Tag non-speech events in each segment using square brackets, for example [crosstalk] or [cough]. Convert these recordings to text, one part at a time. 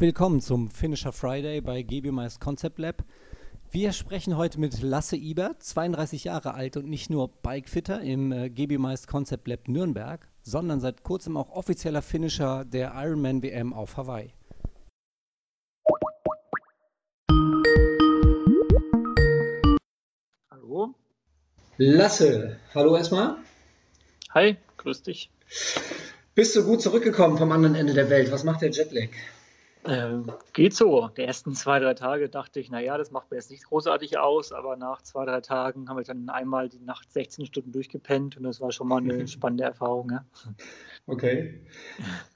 Willkommen zum Finisher Friday bei GBMIS Concept Lab. Wir sprechen heute mit Lasse Ibert, 32 Jahre alt und nicht nur Bikefitter im äh, GBMIS Concept Lab Nürnberg, sondern seit kurzem auch offizieller Finisher der Ironman WM auf Hawaii. Hallo. Lasse, hallo erstmal. Hi, grüß dich. Bist du gut zurückgekommen vom anderen Ende der Welt? Was macht der Jetlag? Ähm, geht so. Die ersten zwei, drei Tage dachte ich, naja, das macht mir jetzt nicht großartig aus, aber nach zwei, drei Tagen habe ich dann einmal die Nacht 16 Stunden durchgepennt und das war schon mal eine [laughs] spannende Erfahrung. Ja. Okay.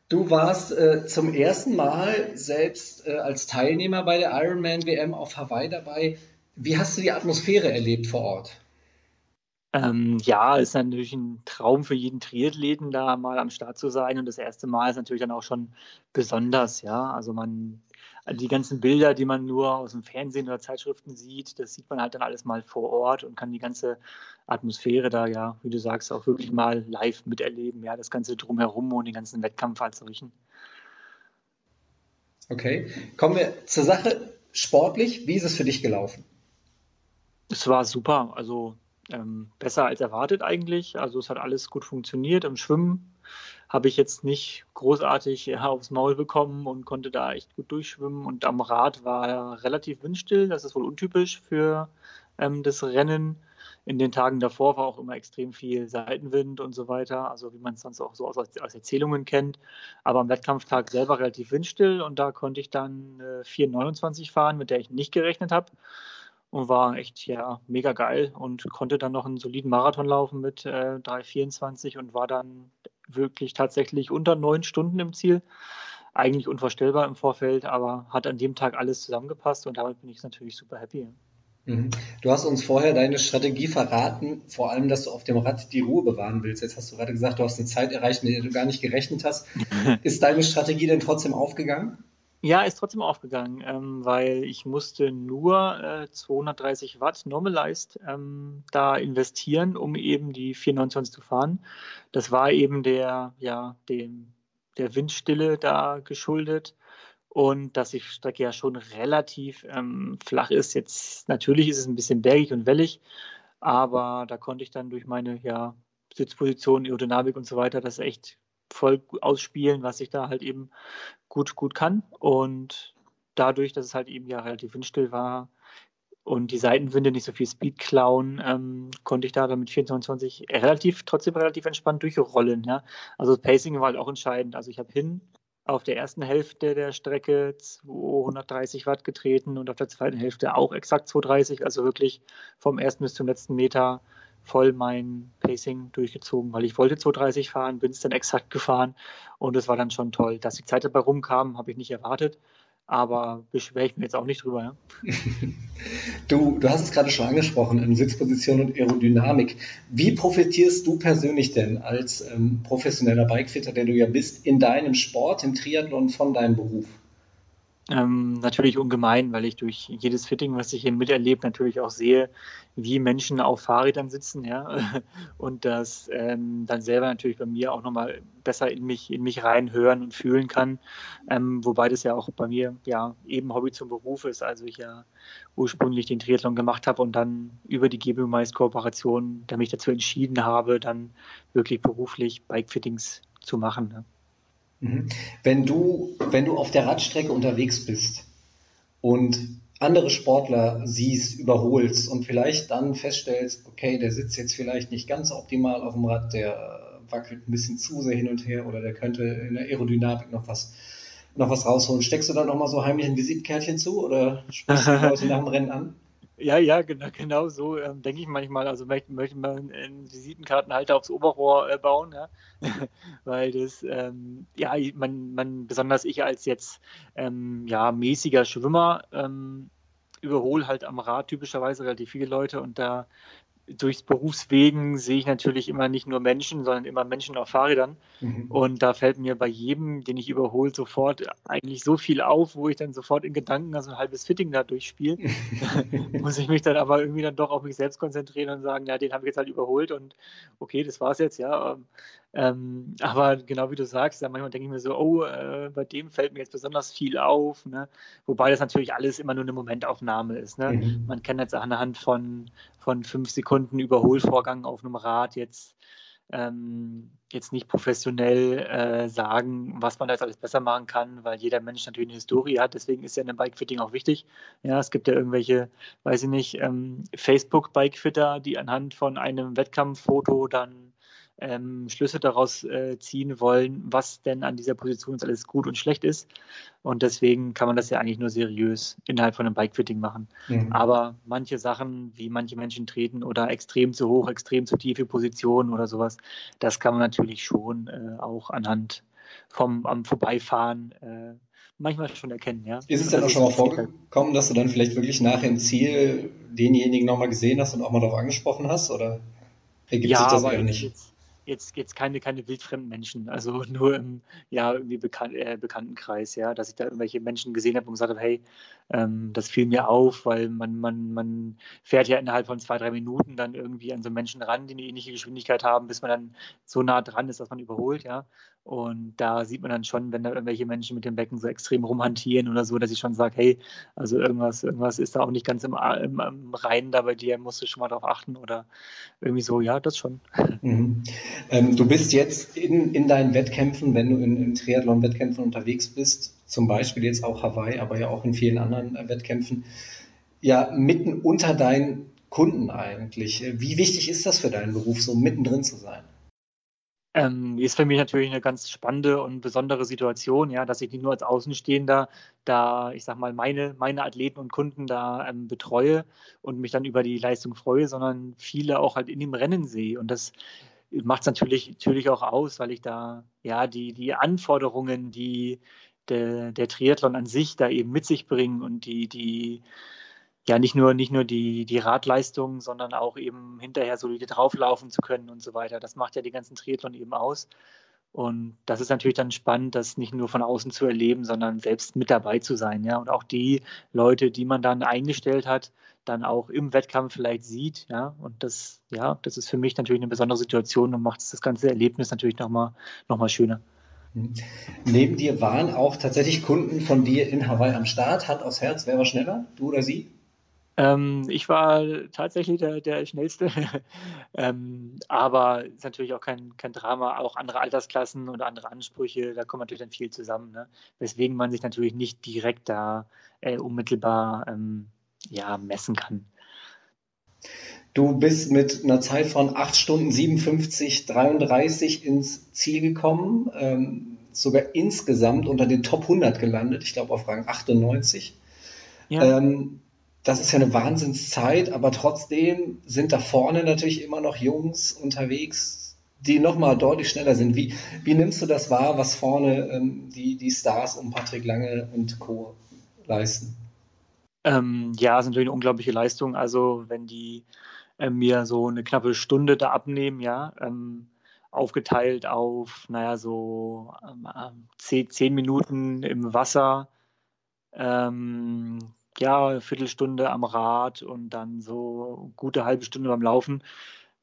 Du warst äh, zum ersten Mal selbst äh, als Teilnehmer bei der Ironman WM auf Hawaii dabei. Wie hast du die Atmosphäre erlebt vor Ort? Ähm, ja, ist natürlich ein Traum für jeden Triathleten, da mal am Start zu sein. Und das erste Mal ist natürlich dann auch schon besonders, ja. Also man, die ganzen Bilder, die man nur aus dem Fernsehen oder Zeitschriften sieht, das sieht man halt dann alles mal vor Ort und kann die ganze Atmosphäre da, ja, wie du sagst, auch wirklich mal live miterleben, ja, das Ganze drumherum und den ganzen Wettkampf als solchen. Okay, kommen wir zur Sache. Sportlich, wie ist es für dich gelaufen? Es war super. Also ähm, besser als erwartet eigentlich. Also es hat alles gut funktioniert. Im Schwimmen habe ich jetzt nicht großartig ja, aufs Maul bekommen und konnte da echt gut durchschwimmen. Und am Rad war relativ windstill. Das ist wohl untypisch für ähm, das Rennen. In den Tagen davor war auch immer extrem viel Seitenwind und so weiter, also wie man es sonst auch so aus, aus, Erzählungen kennt. Aber am Wettkampftag selber relativ windstill und da konnte ich dann äh, 4,29 fahren, mit der ich nicht gerechnet habe und war echt ja mega geil und konnte dann noch einen soliden Marathon laufen mit äh, 3,24 und war dann wirklich tatsächlich unter neun Stunden im Ziel. Eigentlich unvorstellbar im Vorfeld, aber hat an dem Tag alles zusammengepasst und damit bin ich natürlich super happy. Mhm. Du hast uns vorher deine Strategie verraten, vor allem, dass du auf dem Rad die Ruhe bewahren willst. Jetzt hast du gerade gesagt, du hast eine Zeit erreicht, mit der du gar nicht gerechnet hast. [laughs] Ist deine Strategie denn trotzdem aufgegangen? Ja, ist trotzdem aufgegangen, ähm, weil ich musste nur äh, 230 Watt Normalized ähm, da investieren, um eben die 429 zu fahren. Das war eben der, ja, dem, der Windstille da geschuldet und dass die Strecke ja schon relativ ähm, flach ist. Jetzt natürlich ist es ein bisschen bergig und wellig, aber da konnte ich dann durch meine ja, Sitzposition, Aerodynamik und so weiter das echt voll ausspielen, was ich da halt eben gut, gut kann. Und dadurch, dass es halt eben ja relativ windstill war und die Seitenwinde nicht so viel Speed klauen, ähm, konnte ich da dann mit 24 relativ, trotzdem relativ entspannt durchrollen. Ja? Also Pacing war halt auch entscheidend. Also ich habe hin auf der ersten Hälfte der Strecke 230 Watt getreten und auf der zweiten Hälfte auch exakt 230, also wirklich vom ersten bis zum letzten Meter voll mein Pacing durchgezogen, weil ich wollte 230 fahren, bin es dann exakt gefahren und es war dann schon toll. Dass die Zeit dabei rumkam, habe ich nicht erwartet, aber beschwere ich mir jetzt auch nicht drüber. Ja? [laughs] Du, du hast es gerade schon angesprochen, in Sitzposition und Aerodynamik. Wie profitierst du persönlich denn als ähm, professioneller Bikefitter, der du ja bist, in deinem Sport, im Triathlon von deinem Beruf? Ähm, natürlich ungemein, weil ich durch jedes Fitting, was ich hier miterlebe, natürlich auch sehe, wie Menschen auf Fahrrädern sitzen, ja, [laughs] und das ähm, dann selber natürlich bei mir auch nochmal besser in mich, in mich reinhören und fühlen kann, ähm, wobei das ja auch bei mir ja eben Hobby zum Beruf ist, also ich ja ursprünglich den Triathlon gemacht habe und dann über die GBU Mais Kooperation, mich dazu entschieden habe, dann wirklich beruflich Bikefittings zu machen. Ne? Mhm. Wenn du, wenn du auf der Radstrecke unterwegs bist und andere Sportler siehst, überholst und vielleicht dann feststellst, okay, der sitzt jetzt vielleicht nicht ganz optimal auf dem Rad, der wackelt ein bisschen zu sehr hin und her oder der könnte in der Aerodynamik noch was, noch was rausholen. Steckst du dann nochmal so heimlich ein Visitenkärtchen zu oder sprichst du die [laughs] Leute nach dem Rennen an? Ja, ja, genau, genau so ähm, denke ich manchmal. Also möchte, möchte man einen Visitenkartenhalter aufs Oberrohr äh, bauen, ja? [laughs] weil das, ähm, ja, man, man, besonders ich als jetzt ähm, ja, mäßiger Schwimmer, ähm, überhole halt am Rad typischerweise relativ viele Leute und da durchs Berufswegen sehe ich natürlich immer nicht nur Menschen, sondern immer Menschen auf Fahrrädern. Mhm. Und da fällt mir bei jedem, den ich überhole, sofort eigentlich so viel auf, wo ich dann sofort in Gedanken also ein halbes Fitting da durchspiele. [laughs] Muss ich mich dann aber irgendwie dann doch auf mich selbst konzentrieren und sagen, ja, den habe ich jetzt halt überholt und okay, das war's jetzt, ja. Ähm, aber genau wie du sagst, ja, manchmal denke ich mir so, oh, äh, bei dem fällt mir jetzt besonders viel auf. Ne? Wobei das natürlich alles immer nur eine Momentaufnahme ist. Ne? Mhm. Man kann jetzt anhand von, von fünf Sekunden Überholvorgang auf einem Rad jetzt ähm, jetzt nicht professionell äh, sagen, was man da jetzt alles besser machen kann, weil jeder Mensch natürlich eine Historie hat. Deswegen ist ja ein Bikefitting auch wichtig. Ja, es gibt ja irgendwelche, weiß ich nicht, ähm, Facebook-Bikefitter, die anhand von einem Wettkampffoto dann ähm, Schlüsse daraus äh, ziehen wollen, was denn an dieser Position alles gut und schlecht ist. Und deswegen kann man das ja eigentlich nur seriös innerhalb von einem Bikefitting machen. Mhm. Aber manche Sachen, wie manche Menschen treten oder extrem zu hoch, extrem zu tiefe Positionen oder sowas, das kann man natürlich schon äh, auch anhand vom am Vorbeifahren äh, manchmal schon erkennen. Ja? Ist es denn auch schon mal vorgekommen, dass du dann vielleicht wirklich nachher im Ziel denjenigen nochmal gesehen hast und auch mal darauf angesprochen hast? Oder ergibt ja, sich das aber nicht? Jetzt, jetzt, jetzt keine, keine wildfremden Menschen, also nur im ja, irgendwie bekan äh, Bekanntenkreis, ja, dass ich da irgendwelche Menschen gesehen habe und gesagt habe, hey, ähm, das fiel mir auf, weil man, man, man fährt ja innerhalb von zwei, drei Minuten dann irgendwie an so Menschen ran, die eine ähnliche Geschwindigkeit haben, bis man dann so nah dran ist, dass man überholt, ja. Und da sieht man dann schon, wenn da irgendwelche Menschen mit dem Becken so extrem rumhantieren oder so, dass ich schon sage, hey, also irgendwas, irgendwas ist da auch nicht ganz im, im, im Reinen da bei dir, musst du schon mal darauf achten oder irgendwie so, ja, das schon. [laughs] Mhm. Ähm, du bist jetzt in, in deinen Wettkämpfen, wenn du in, in Triathlon-Wettkämpfen unterwegs bist, zum Beispiel jetzt auch Hawaii, aber ja auch in vielen anderen äh, Wettkämpfen, ja mitten unter deinen Kunden eigentlich. Wie wichtig ist das für deinen Beruf, so mittendrin zu sein? Ähm, ist für mich natürlich eine ganz spannende und besondere Situation, ja, dass ich nicht nur als Außenstehender da, ich sag mal, meine, meine Athleten und Kunden da ähm, betreue und mich dann über die Leistung freue, sondern viele auch halt in dem Rennen sehe. Und das macht es natürlich, natürlich auch aus, weil ich da ja die, die Anforderungen, die der, der Triathlon an sich da eben mit sich bringen und die, die ja nicht nur, nicht nur die, die Radleistung, sondern auch eben hinterher solide drauflaufen zu können und so weiter. Das macht ja die ganzen Triathlon eben aus. Und das ist natürlich dann spannend, das nicht nur von außen zu erleben, sondern selbst mit dabei zu sein. Ja? Und auch die Leute, die man dann eingestellt hat, dann auch im Wettkampf vielleicht sieht. Ja? Und das, ja, das ist für mich natürlich eine besondere Situation und macht das ganze Erlebnis natürlich nochmal noch mal schöner. Neben dir waren auch tatsächlich Kunden von dir in Hawaii am Start. Hand aufs Herz, wer war schneller? Du oder sie? Ähm, ich war tatsächlich der, der Schnellste, [laughs] ähm, aber ist natürlich auch kein, kein Drama, auch andere Altersklassen oder andere Ansprüche, da kommt natürlich dann viel zusammen, ne? weswegen man sich natürlich nicht direkt da äh, unmittelbar ähm, ja, messen kann. Du bist mit einer Zeit von 8 Stunden 57, 33 ins Ziel gekommen, ähm, sogar insgesamt unter den Top 100 gelandet, ich glaube auf Rang 98. Ja. Ähm, das ist ja eine Wahnsinnszeit, aber trotzdem sind da vorne natürlich immer noch Jungs unterwegs, die nochmal deutlich schneller sind. Wie, wie nimmst du das wahr, was vorne ähm, die, die Stars um Patrick Lange und Co. leisten? Ähm, ja, ist natürlich eine unglaubliche Leistung. Also wenn die äh, mir so eine knappe Stunde da abnehmen, ja, ähm, aufgeteilt auf, naja, so ähm, zehn, zehn Minuten im Wasser, ähm, ja, Viertelstunde am Rad und dann so gute halbe Stunde beim Laufen.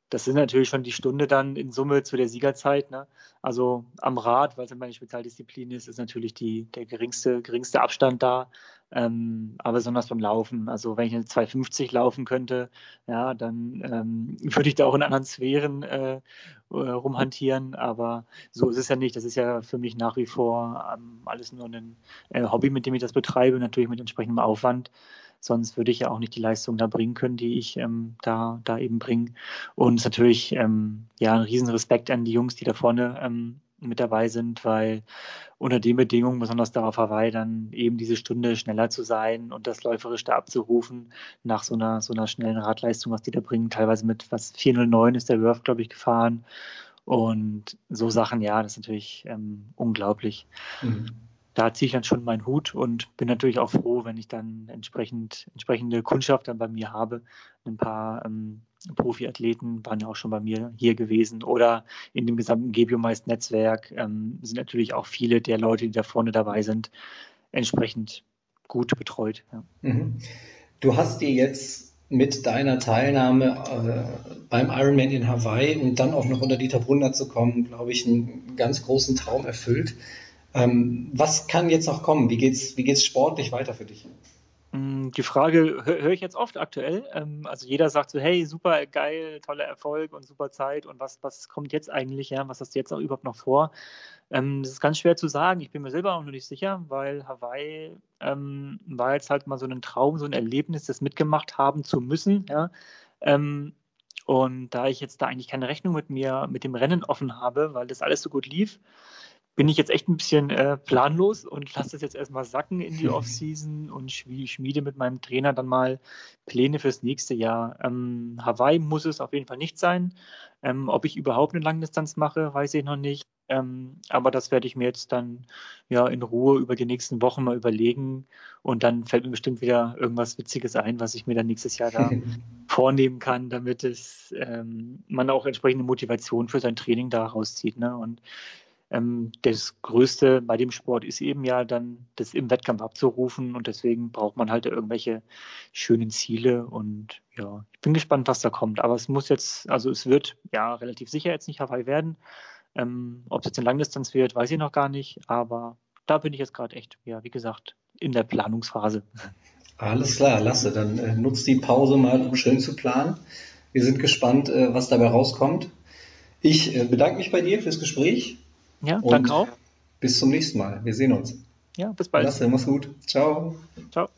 Das sind natürlich schon die Stunde dann in Summe zu der Siegerzeit. Ne? Also am Rad, weil es meine Spezialdisziplin ist, ist natürlich die, der geringste, geringste Abstand da. Ähm, aber besonders beim Laufen. Also wenn ich eine 250 laufen könnte, ja, dann ähm, [laughs] würde ich da auch in anderen Sphären äh, äh, rumhantieren. Aber so ist es ja nicht. Das ist ja für mich nach wie vor ähm, alles nur ein äh, Hobby, mit dem ich das betreibe, natürlich mit entsprechendem Aufwand. Sonst würde ich ja auch nicht die Leistung da bringen können, die ich ähm, da, da eben bringe. Und es ist natürlich ähm, ja ein Riesenrespekt an die Jungs, die da vorne ähm, mit dabei sind, weil unter den Bedingungen, besonders darauf Hawaii, dann eben diese Stunde schneller zu sein und das läuferisch da abzurufen nach so einer, so einer schnellen Radleistung, was die da bringen, teilweise mit was 409 ist der Wurf, glaube ich, gefahren. Und so Sachen, ja, das ist natürlich ähm, unglaublich. Mhm da ziehe ich dann schon meinen Hut und bin natürlich auch froh, wenn ich dann entsprechend, entsprechende Kundschaft dann bei mir habe. Ein paar ähm, Profiathleten waren ja auch schon bei mir hier gewesen oder in dem gesamten Gebiomeister-Netzwerk ähm, sind natürlich auch viele der Leute, die da vorne dabei sind, entsprechend gut betreut. Ja. Mhm. Du hast dir jetzt mit deiner Teilnahme äh, beim Ironman in Hawaii und dann auch noch unter Dieter Brunner zu kommen, glaube ich, einen ganz großen Traum erfüllt. Ähm, was kann jetzt noch kommen? Wie geht's, wie geht's sportlich weiter für dich? Mm, die Frage höre ich jetzt oft aktuell. Ähm, also jeder sagt so, hey, super geil, toller Erfolg und super Zeit und was, was kommt jetzt eigentlich, ja, was hast du jetzt auch überhaupt noch vor? Ähm, das ist ganz schwer zu sagen. Ich bin mir selber auch noch nicht sicher, weil Hawaii ähm, war jetzt halt mal so ein Traum, so ein Erlebnis, das mitgemacht haben zu müssen, ja. und da ich jetzt da eigentlich keine Rechnung mit mir, mit dem Rennen offen habe, weil das alles so gut lief, bin ich jetzt echt ein bisschen äh, planlos und lasse das jetzt erstmal sacken in die Offseason und schmiede mit meinem Trainer dann mal Pläne fürs nächste Jahr. Ähm, Hawaii muss es auf jeden Fall nicht sein. Ähm, ob ich überhaupt eine Langdistanz mache, weiß ich noch nicht. Ähm, aber das werde ich mir jetzt dann ja in Ruhe über die nächsten Wochen mal überlegen und dann fällt mir bestimmt wieder irgendwas Witziges ein, was ich mir dann nächstes Jahr da [laughs] vornehmen kann, damit es ähm, man auch entsprechende Motivation für sein Training da rauszieht. Ne? Und das Größte bei dem Sport ist eben ja dann, das im Wettkampf abzurufen und deswegen braucht man halt irgendwelche schönen Ziele und ja, ich bin gespannt, was da kommt. Aber es muss jetzt, also es wird ja relativ sicher jetzt nicht Hawaii werden. Ähm, Ob es jetzt eine Langdistanz wird, weiß ich noch gar nicht, aber da bin ich jetzt gerade echt, ja, wie gesagt, in der Planungsphase. Alles klar, Lasse, dann äh, nutzt die Pause mal, um schön zu planen. Wir sind gespannt, äh, was dabei rauskommt. Ich äh, bedanke mich bei dir fürs Gespräch ja, Und danke auch. Bis zum nächsten Mal. Wir sehen uns. Ja, bis bald. Lasse, mach's gut. Ciao. Ciao.